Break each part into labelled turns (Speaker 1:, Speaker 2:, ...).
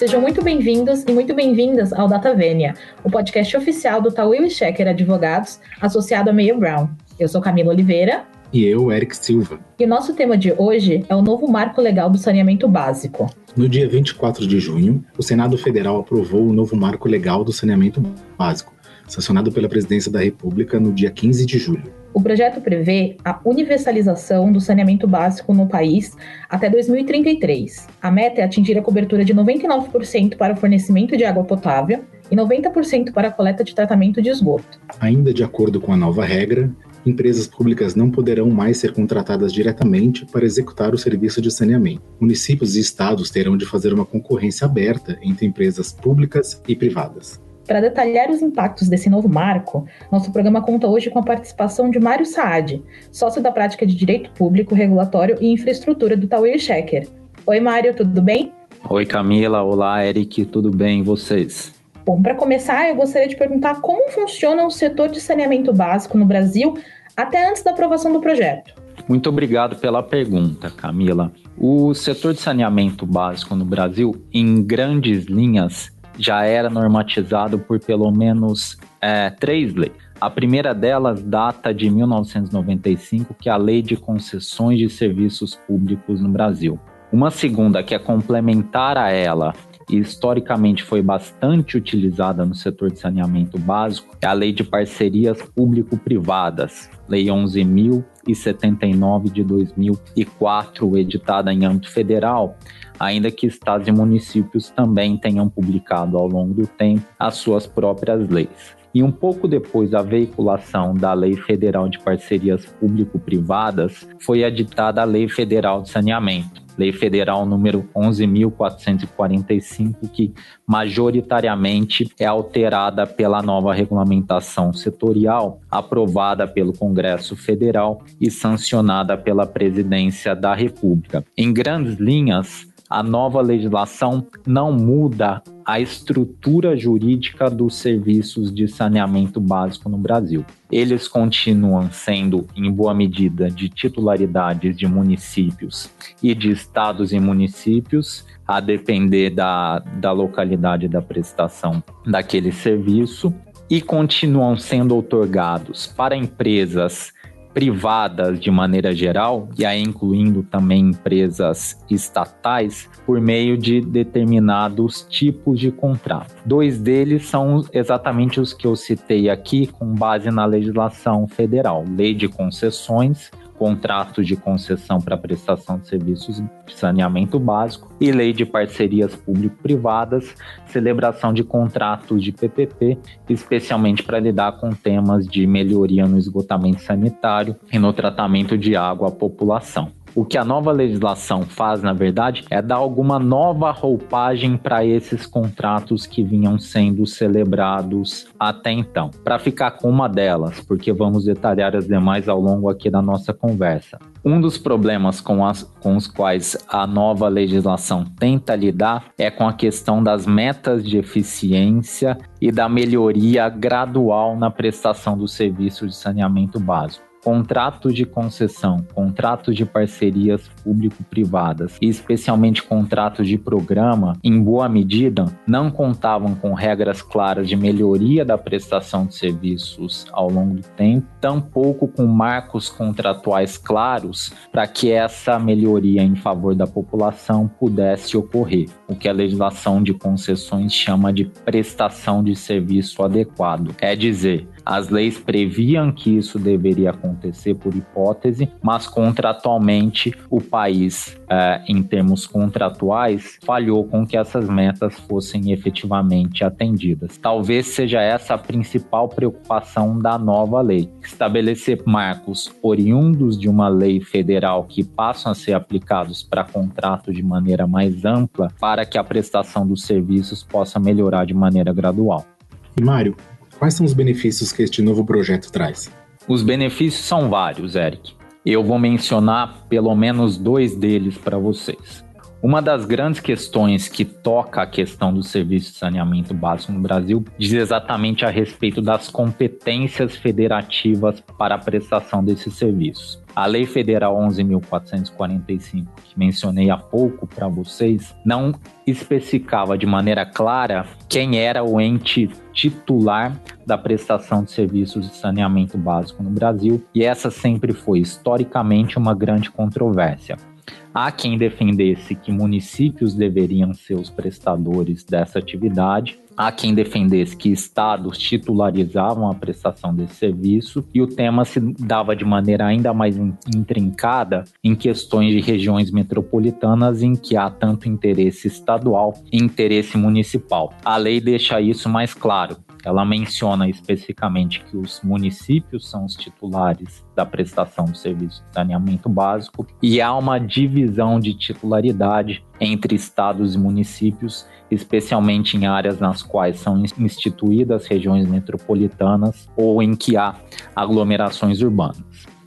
Speaker 1: Sejam muito bem-vindos e muito bem-vindas ao Data Vênia, o podcast oficial do Tawil Checker Advogados, associado a Mayor Brown. Eu sou Camila Oliveira.
Speaker 2: E eu, Eric Silva.
Speaker 1: E o nosso tema de hoje é o novo marco legal do saneamento básico.
Speaker 2: No dia 24 de junho, o Senado Federal aprovou o novo marco legal do saneamento básico, sancionado pela Presidência da República no dia 15 de julho.
Speaker 1: O projeto prevê a universalização do saneamento básico no país até 2033. A meta é atingir a cobertura de 99% para o fornecimento de água potável e 90% para a coleta de tratamento de esgoto.
Speaker 2: Ainda de acordo com a nova regra, empresas públicas não poderão mais ser contratadas diretamente para executar o serviço de saneamento. Municípios e estados terão de fazer uma concorrência aberta entre empresas públicas e privadas.
Speaker 1: Para detalhar os impactos desse novo marco, nosso programa conta hoje com a participação de Mário Saad, sócio da prática de Direito Público, Regulatório e Infraestrutura do Tower Checker. Oi, Mário, tudo bem?
Speaker 3: Oi, Camila. Olá, Eric. Tudo bem? E vocês?
Speaker 1: Bom, para começar, eu gostaria de perguntar como funciona o setor de saneamento básico no Brasil até antes da aprovação do projeto.
Speaker 3: Muito obrigado pela pergunta, Camila. O setor de saneamento básico no Brasil, em grandes linhas, já era normatizado por pelo menos é, três leis. A primeira delas data de 1995, que é a Lei de Concessões de Serviços Públicos no Brasil. Uma segunda, que é complementar a ela e historicamente foi bastante utilizada no setor de saneamento básico, é a Lei de Parcerias Público-Privadas, Lei 11.079 de 2004, editada em âmbito federal, ainda que estados e municípios também tenham publicado ao longo do tempo as suas próprias leis. E um pouco depois da veiculação da Lei Federal de Parcerias Público-Privadas, foi editada a Lei Federal de Saneamento, Lei Federal número 11.445, que majoritariamente é alterada pela nova regulamentação setorial aprovada pelo Congresso Federal e sancionada pela Presidência da República. Em grandes linhas, a nova legislação não muda a estrutura jurídica dos serviços de saneamento básico no Brasil. Eles continuam sendo, em boa medida, de titularidades de municípios e de estados e municípios, a depender da, da localidade da prestação daquele serviço, e continuam sendo otorgados para empresas privadas de maneira geral, e aí incluindo também empresas estatais, por meio de determinados tipos de contrato. Dois deles são exatamente os que eu citei aqui, com base na legislação federal: Lei de Concessões contratos de concessão para prestação de serviços de saneamento básico e lei de parcerias público-privadas, celebração de contratos de PPP, especialmente para lidar com temas de melhoria no esgotamento sanitário e no tratamento de água à população. O que a nova legislação faz, na verdade, é dar alguma nova roupagem para esses contratos que vinham sendo celebrados até então. Para ficar com uma delas, porque vamos detalhar as demais ao longo aqui da nossa conversa. Um dos problemas com, as, com os quais a nova legislação tenta lidar é com a questão das metas de eficiência e da melhoria gradual na prestação do serviço de saneamento básico contratos de concessão, contratos de parcerias público-privadas e especialmente contratos de programa, em boa medida, não contavam com regras claras de melhoria da prestação de serviços ao longo do tempo, tampouco com marcos contratuais claros para que essa melhoria em favor da população pudesse ocorrer, o que a legislação de concessões chama de prestação de serviço adequado. É dizer, as leis previam que isso deveria acontecer por hipótese, mas contratualmente o país, é, em termos contratuais, falhou com que essas metas fossem efetivamente atendidas. Talvez seja essa a principal preocupação da nova lei: estabelecer marcos oriundos de uma lei federal que passam a ser aplicados para contratos de maneira mais ampla, para que a prestação dos serviços possa melhorar de maneira gradual.
Speaker 2: Mário, Quais são os benefícios que este novo projeto traz?
Speaker 3: Os benefícios são vários, Eric. Eu vou mencionar pelo menos dois deles para vocês. Uma das grandes questões que toca a questão do serviço de saneamento básico no Brasil diz exatamente a respeito das competências federativas para a prestação desses serviços. A Lei Federal 11.445, que mencionei há pouco para vocês, não especificava de maneira clara quem era o ente titular da prestação de serviços de saneamento básico no Brasil, e essa sempre foi historicamente uma grande controvérsia. Há quem defendesse que municípios deveriam ser os prestadores dessa atividade, há quem defendesse que estados titularizavam a prestação desse serviço e o tema se dava de maneira ainda mais intrincada em questões de regiões metropolitanas em que há tanto interesse estadual e interesse municipal. A lei deixa isso mais claro. Ela menciona especificamente que os municípios são os titulares da prestação do serviço de saneamento básico e há uma divisão de titularidade entre estados e municípios, especialmente em áreas nas quais são instituídas regiões metropolitanas ou em que há aglomerações urbanas.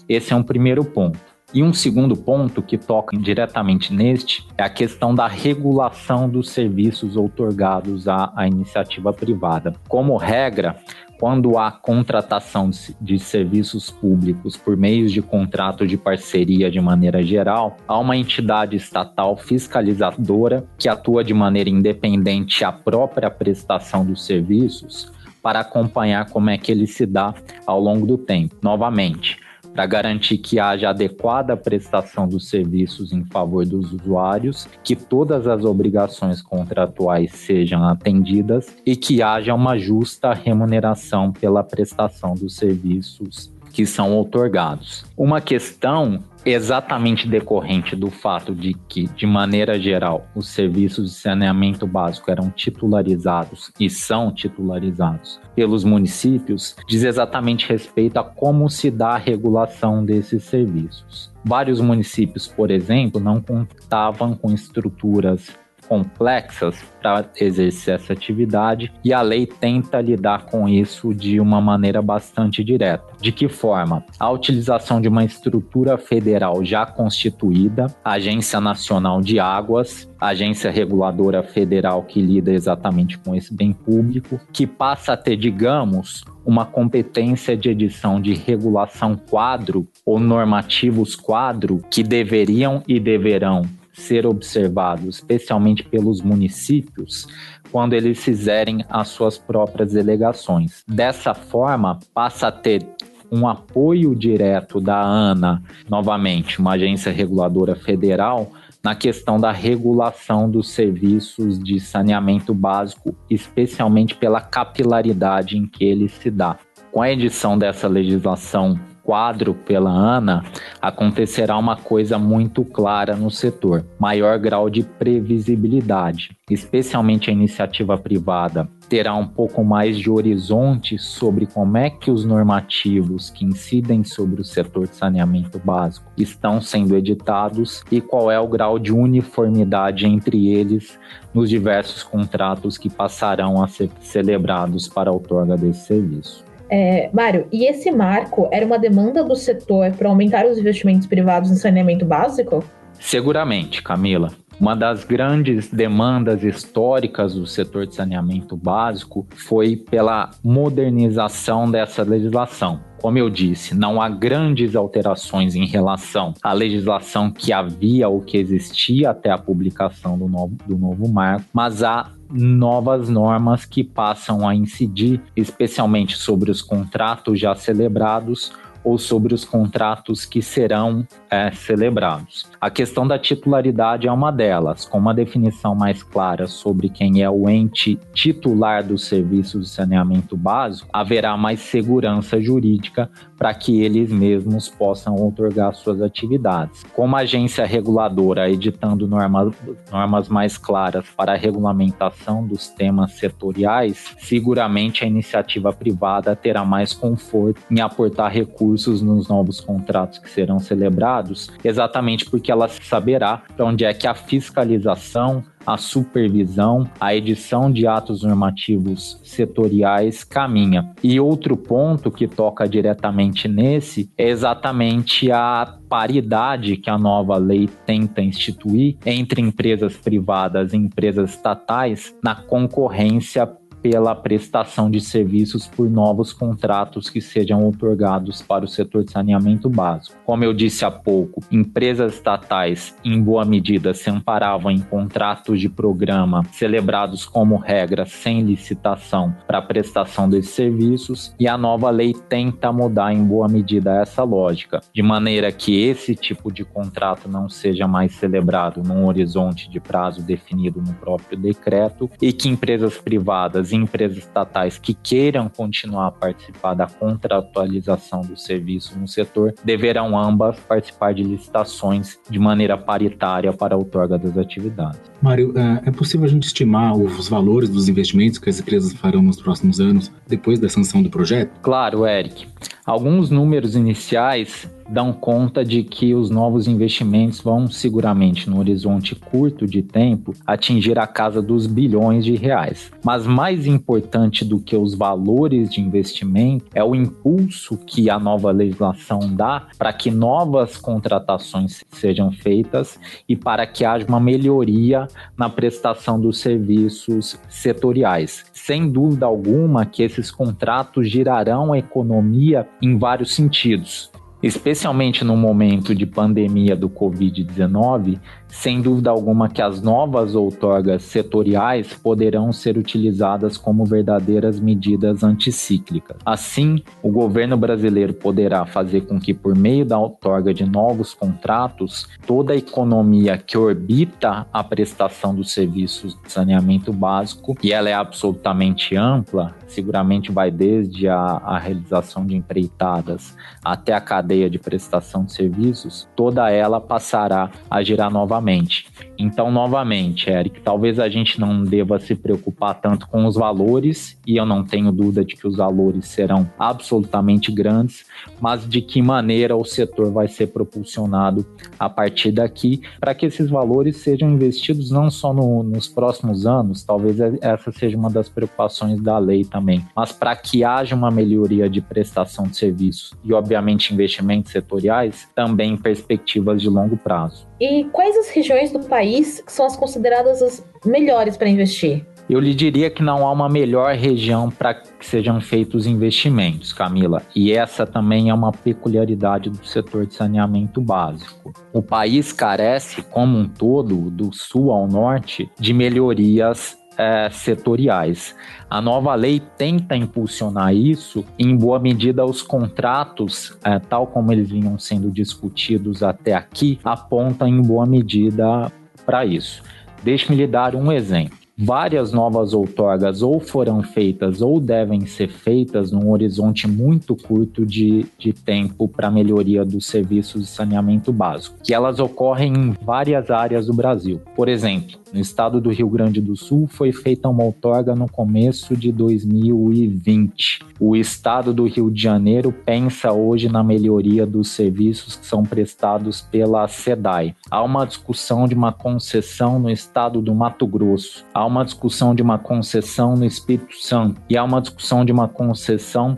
Speaker 3: Esse é um primeiro ponto. E um segundo ponto que toca diretamente neste é a questão da regulação dos serviços outorgados à, à iniciativa privada. Como regra, quando há contratação de serviços públicos por meios de contrato de parceria de maneira geral, há uma entidade estatal fiscalizadora que atua de maneira independente à própria prestação dos serviços para acompanhar como é que ele se dá ao longo do tempo. Novamente, para garantir que haja adequada prestação dos serviços em favor dos usuários, que todas as obrigações contratuais sejam atendidas e que haja uma justa remuneração pela prestação dos serviços que são otorgados. Uma questão exatamente decorrente do fato de que, de maneira geral, os serviços de saneamento básico eram titularizados e são titularizados pelos municípios, diz exatamente respeito a como se dá a regulação desses serviços. Vários municípios, por exemplo, não contavam com estruturas complexas para exercer essa atividade e a lei tenta lidar com isso de uma maneira bastante direta. De que forma? A utilização de uma estrutura federal já constituída, Agência Nacional de Águas, agência reguladora federal que lida exatamente com esse bem público, que passa a ter, digamos, uma competência de edição de regulação quadro ou normativos quadro que deveriam e deverão ser observado, especialmente pelos municípios, quando eles fizerem as suas próprias delegações. Dessa forma, passa a ter um apoio direto da ANA, novamente, uma agência reguladora federal, na questão da regulação dos serviços de saneamento básico, especialmente pela capilaridade em que ele se dá. Com a edição dessa legislação quadro pela ANA, acontecerá uma coisa muito clara no setor: maior grau de previsibilidade. Especialmente a iniciativa privada terá um pouco mais de horizonte sobre como é que os normativos que incidem sobre o setor de saneamento básico estão sendo editados e qual é o grau de uniformidade entre eles nos diversos contratos que passarão a ser celebrados para a outorga desse serviço.
Speaker 1: É, Mário, e esse marco era uma demanda do setor para aumentar os investimentos privados em saneamento básico?
Speaker 3: Seguramente, Camila. Uma das grandes demandas históricas do setor de saneamento básico foi pela modernização dessa legislação. Como eu disse, não há grandes alterações em relação à legislação que havia ou que existia até a publicação do novo, do novo marco, mas há novas normas que passam a incidir especialmente sobre os contratos já celebrados ou sobre os contratos que serão é, celebrados. A questão da titularidade é uma delas, com uma definição mais clara sobre quem é o ente titular dos serviços de saneamento básico, haverá mais segurança jurídica para que eles mesmos possam otorgar suas atividades. Como agência reguladora editando normas, normas mais claras para a regulamentação dos temas setoriais, seguramente a iniciativa privada terá mais conforto em aportar recursos nos novos contratos que serão celebrados, exatamente porque ela saberá para onde é que a fiscalização a supervisão, a edição de atos normativos setoriais caminha. E outro ponto que toca diretamente nesse é exatamente a paridade que a nova lei tenta instituir entre empresas privadas e empresas estatais na concorrência pela prestação de serviços por novos contratos que sejam otorgados para o setor de saneamento básico. Como eu disse há pouco, empresas estatais, em boa medida, se amparavam em contratos de programa celebrados como regra sem licitação para a prestação desses serviços, e a nova lei tenta mudar em boa medida essa lógica, de maneira que esse tipo de contrato não seja mais celebrado num horizonte de prazo definido no próprio decreto e que empresas privadas empresas estatais que queiram continuar a participar da contratualização do serviço no setor deverão ambas participar de licitações de maneira paritária para a outorga das atividades.
Speaker 2: Mário, é, é possível a gente estimar os valores dos investimentos que as empresas farão nos próximos anos depois da sanção do projeto?
Speaker 3: Claro, Eric. Alguns números iniciais dão conta de que os novos investimentos vão seguramente, no horizonte curto de tempo, atingir a casa dos bilhões de reais. Mas mais importante do que os valores de investimento é o impulso que a nova legislação dá para que novas contratações sejam feitas e para que haja uma melhoria na prestação dos serviços setoriais. Sem dúvida alguma que esses contratos girarão a economia em vários sentidos especialmente no momento de pandemia do Covid-19, sem dúvida alguma que as novas outorgas setoriais poderão ser utilizadas como verdadeiras medidas anticíclicas. Assim, o governo brasileiro poderá fazer com que, por meio da outorga de novos contratos, toda a economia que orbita a prestação dos serviços de saneamento básico, e ela é absolutamente ampla, seguramente vai desde a, a realização de empreitadas até a cadeia de prestação de serviços, toda ela passará a girar novamente. Então, novamente, Eric, talvez a gente não deva se preocupar tanto com os valores, e eu não tenho dúvida de que os valores serão absolutamente grandes, mas de que maneira o setor vai ser propulsionado a partir daqui, para que esses valores sejam investidos não só no, nos próximos anos, talvez essa seja uma das preocupações da lei também, mas para que haja uma melhoria de prestação de serviços e, obviamente, investimentos setoriais, também perspectivas de longo prazo.
Speaker 1: E quais as regiões do país são as consideradas as melhores para investir?
Speaker 3: Eu lhe diria que não há uma melhor região para que sejam feitos investimentos, Camila. E essa também é uma peculiaridade do setor de saneamento básico. O país carece, como um todo, do sul ao norte, de melhorias é, setoriais. A nova lei tenta impulsionar isso, em boa medida, os contratos, é, tal como eles vinham sendo discutidos até aqui, apontam em boa medida para isso. Deixe-me lhe dar um exemplo. Várias novas outorgas ou foram feitas ou devem ser feitas num horizonte muito curto de, de tempo para melhoria dos serviços de saneamento básico, que elas ocorrem em várias áreas do Brasil. Por exemplo, no estado do Rio Grande do Sul foi feita uma outorga no começo de 2020. O estado do Rio de Janeiro pensa hoje na melhoria dos serviços que são prestados pela SEDAI. Há uma discussão de uma concessão no estado do Mato Grosso. Há uma discussão de uma concessão no Espírito Santo e há uma discussão de uma concessão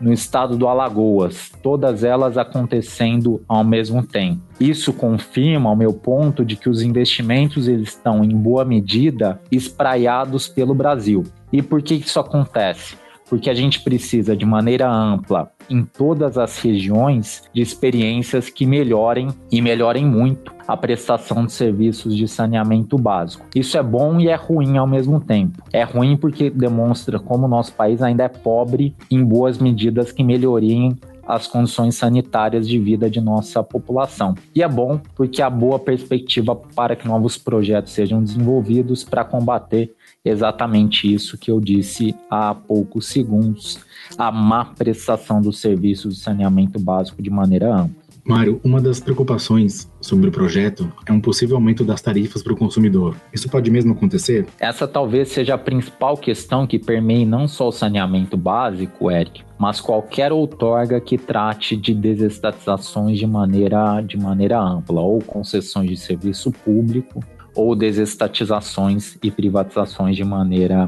Speaker 3: no estado do Alagoas, todas elas acontecendo ao mesmo tempo. Isso confirma o meu ponto de que os investimentos eles estão em boa medida espraiados pelo Brasil. E por que isso acontece? Porque a gente precisa de maneira ampla em todas as regiões de experiências que melhorem e melhorem muito a prestação de serviços de saneamento básico. Isso é bom e é ruim ao mesmo tempo. É ruim porque demonstra como o nosso país ainda é pobre em boas medidas que melhoriem as condições sanitárias de vida de nossa população. E é bom porque há boa perspectiva para que novos projetos sejam desenvolvidos para combater exatamente isso que eu disse há poucos segundos, a má prestação dos serviços de saneamento básico de maneira ampla.
Speaker 2: Mário, uma das preocupações sobre o projeto é um possível aumento das tarifas para o consumidor. Isso pode mesmo acontecer?
Speaker 3: Essa talvez seja a principal questão que permeie não só o saneamento básico, Eric, mas qualquer outorga que trate de desestatizações de maneira, de maneira ampla, ou concessões de serviço público, ou desestatizações e privatizações de maneira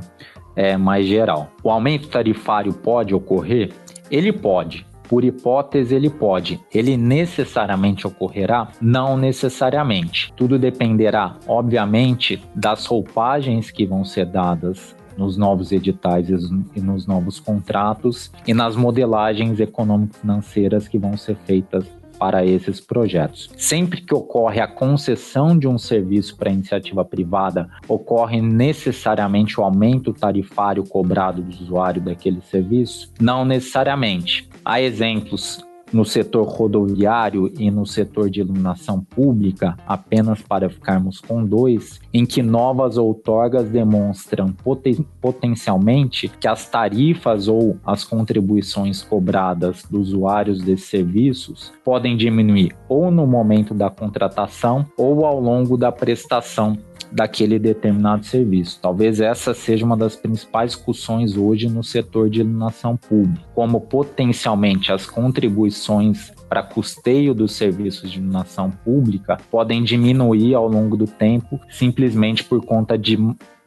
Speaker 3: é, mais geral. O aumento tarifário pode ocorrer? Ele pode, por hipótese, ele pode. Ele necessariamente ocorrerá? Não necessariamente. Tudo dependerá, obviamente, das roupagens que vão ser dadas nos novos editais e nos novos contratos e nas modelagens econômico-financeiras que vão ser feitas para esses projetos. Sempre que ocorre a concessão de um serviço para iniciativa privada, ocorre necessariamente o aumento tarifário cobrado do usuário daquele serviço? Não necessariamente. Há exemplos no setor rodoviário e no setor de iluminação pública, apenas para ficarmos com dois, em que novas outorgas demonstram poten potencialmente que as tarifas ou as contribuições cobradas dos usuários desses serviços podem diminuir ou no momento da contratação ou ao longo da prestação daquele determinado serviço. Talvez essa seja uma das principais discussões hoje no setor de iluminação pública, como potencialmente as contribuições para custeio dos serviços de iluminação pública podem diminuir ao longo do tempo simplesmente por conta de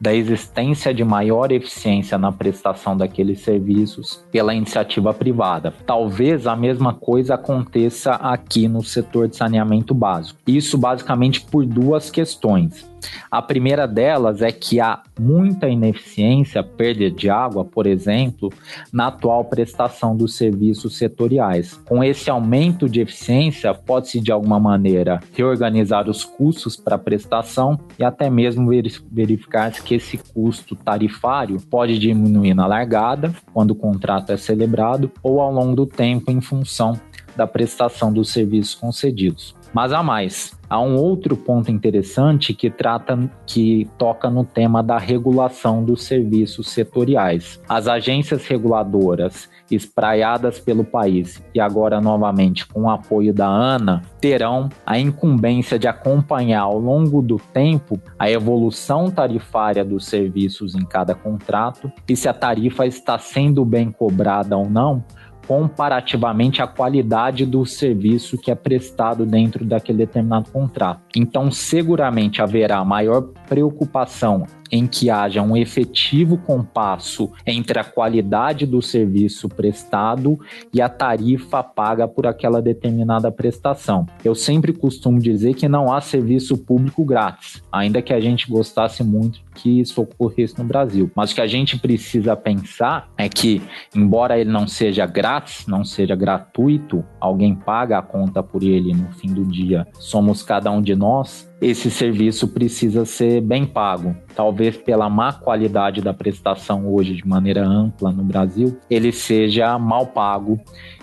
Speaker 3: da existência de maior eficiência na prestação daqueles serviços pela iniciativa privada. Talvez a mesma coisa aconteça aqui no setor de saneamento básico. Isso basicamente por duas questões. A primeira delas é que há muita ineficiência, perda de água, por exemplo, na atual prestação dos serviços setoriais. Com esse aumento de eficiência, pode-se de alguma maneira reorganizar os custos para a prestação e até mesmo verificar esse custo tarifário pode diminuir na largada, quando o contrato é celebrado, ou ao longo do tempo em função da prestação dos serviços concedidos. Mas há mais. Há um outro ponto interessante que trata que toca no tema da regulação dos serviços setoriais. As agências reguladoras espraiadas pelo país e agora novamente com o apoio da ANA terão a incumbência de acompanhar ao longo do tempo a evolução tarifária dos serviços em cada contrato e se a tarifa está sendo bem cobrada ou não comparativamente à qualidade do serviço que é prestado dentro daquele determinado contrato. Então, seguramente haverá maior preocupação em que haja um efetivo compasso entre a qualidade do serviço prestado e a tarifa paga por aquela determinada prestação. Eu sempre costumo dizer que não há serviço público grátis, ainda que a gente gostasse muito que isso ocorresse no Brasil. Mas o que a gente precisa pensar é que, embora ele não seja grátis, não seja gratuito, alguém paga a conta por ele no fim do dia, somos cada um de nós, esse serviço precisa ser bem pago. Talvez pela má qualidade da prestação hoje de maneira ampla no Brasil, ele seja mal pago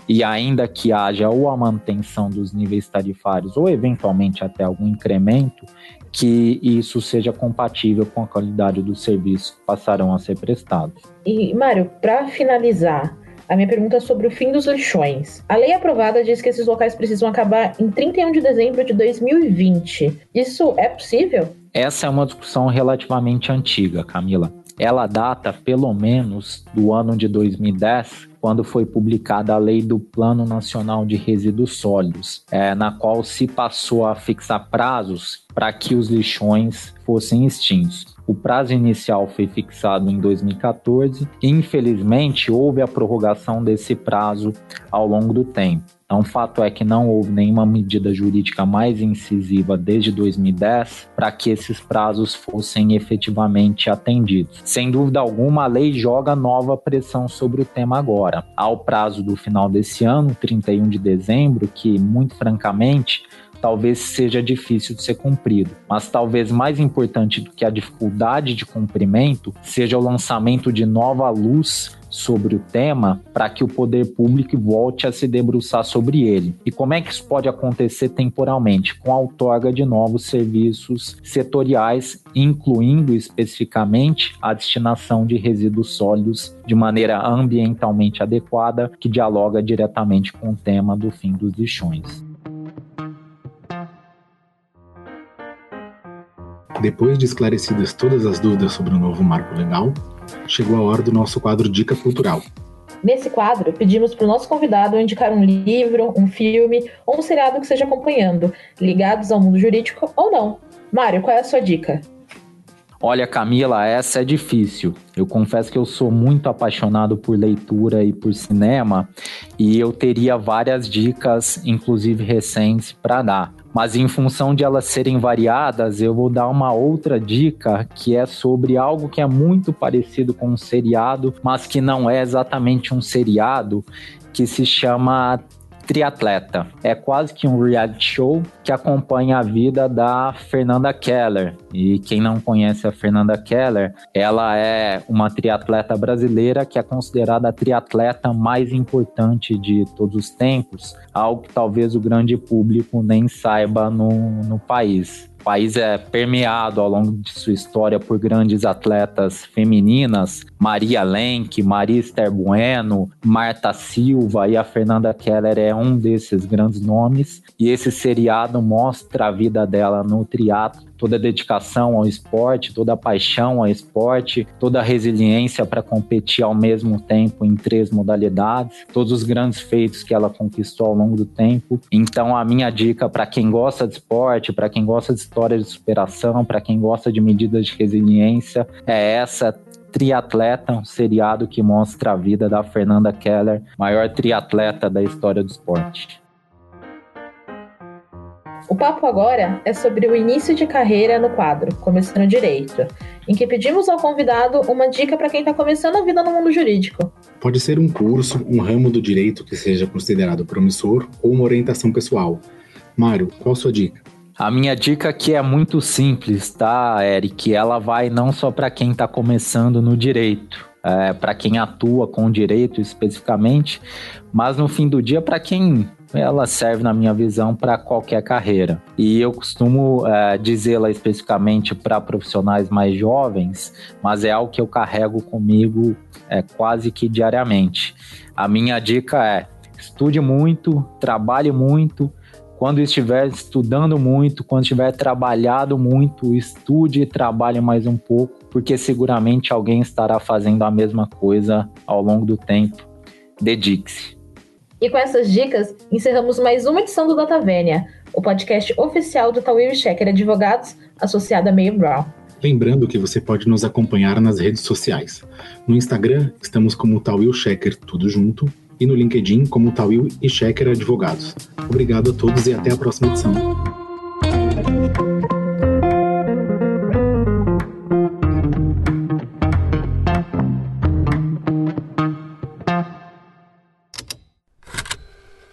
Speaker 3: e ainda que haja ou a manutenção dos níveis tarifários ou eventualmente até algum incremento, que isso seja compatível com a qualidade dos serviços que passarão a ser prestados.
Speaker 1: E, Mário, para finalizar, a minha pergunta é sobre o fim dos lixões. A lei aprovada diz que esses locais precisam acabar em 31 de dezembro de 2020. Isso é possível?
Speaker 3: Essa é uma discussão relativamente antiga, Camila. Ela data pelo menos do ano de 2010, quando foi publicada a lei do Plano Nacional de Resíduos Sólidos, é, na qual se passou a fixar prazos para que os lixões fossem extintos. O prazo inicial foi fixado em 2014 e, infelizmente, houve a prorrogação desse prazo ao longo do tempo. Então, fato é que não houve nenhuma medida jurídica mais incisiva desde 2010 para que esses prazos fossem efetivamente atendidos. Sem dúvida alguma, a lei joga nova pressão sobre o tema agora. Há o prazo do final desse ano, 31 de dezembro, que, muito francamente, talvez seja difícil de ser cumprido. Mas talvez mais importante do que a dificuldade de cumprimento seja o lançamento de nova luz sobre o tema para que o poder público volte a se debruçar sobre ele. E como é que isso pode acontecer temporalmente? Com a outorga de novos serviços setoriais, incluindo especificamente a destinação de resíduos sólidos de maneira ambientalmente adequada, que dialoga diretamente com o tema do fim dos lixões.
Speaker 2: Depois de esclarecidas todas as dúvidas sobre o novo marco legal, chegou a hora do nosso quadro Dica Cultural.
Speaker 1: Nesse quadro, pedimos para o nosso convidado indicar um livro, um filme ou um seriado que esteja acompanhando, ligados ao mundo jurídico ou não. Mário, qual é a sua dica?
Speaker 3: Olha, Camila, essa é difícil. Eu confesso que eu sou muito apaixonado por leitura e por cinema e eu teria várias dicas, inclusive recentes, para dar. Mas em função de elas serem variadas, eu vou dar uma outra dica que é sobre algo que é muito parecido com um seriado, mas que não é exatamente um seriado, que se chama triatleta. É quase que um reality show que acompanha a vida da Fernanda Keller. E quem não conhece a Fernanda Keller, ela é uma triatleta brasileira que é considerada a triatleta mais importante de todos os tempos, algo que talvez o grande público nem saiba no, no país. O país é permeado ao longo de sua história por grandes atletas femininas, Maria Lenk, Maria Esther Bueno, Marta Silva e a Fernanda Keller é um desses grandes nomes. E esse seriado mostra a vida dela no triatlo toda a dedicação ao esporte, toda a paixão ao esporte, toda a resiliência para competir ao mesmo tempo em três modalidades, todos os grandes feitos que ela conquistou ao longo do tempo. Então, a minha dica para quem gosta de esporte, para quem gosta de histórias de superação, para quem gosta de medidas de resiliência, é essa Triatleta, um seriado que mostra a vida da Fernanda Keller, maior triatleta da história do esporte.
Speaker 1: O papo agora é sobre o início de carreira no quadro Começando Direito, em que pedimos ao convidado uma dica para quem está começando a vida no mundo jurídico.
Speaker 2: Pode ser um curso, um ramo do direito que seja considerado promissor ou uma orientação pessoal. Mário, qual a sua dica?
Speaker 3: A minha dica aqui é muito simples, tá, Eric? Ela vai não só para quem está começando no direito, é, para quem atua com o direito especificamente, mas no fim do dia para quem ela serve, na minha visão, para qualquer carreira. E eu costumo é, dizê-la especificamente para profissionais mais jovens, mas é algo que eu carrego comigo é, quase que diariamente. A minha dica é: estude muito, trabalhe muito. Quando estiver estudando muito, quando estiver trabalhado muito, estude e trabalhe mais um pouco, porque seguramente alguém estará fazendo a mesma coisa ao longo do tempo. Dedique-se.
Speaker 1: E com essas dicas, encerramos mais uma edição do Data Vênia, o podcast oficial do Tawil Checker Advogados, associado a Meio Brown.
Speaker 2: Lembrando que você pode nos acompanhar nas redes sociais. No Instagram, estamos como Tawil Checker, tudo junto, e no LinkedIn como Tawil e Checker Advogados. Obrigado a todos e até a próxima edição.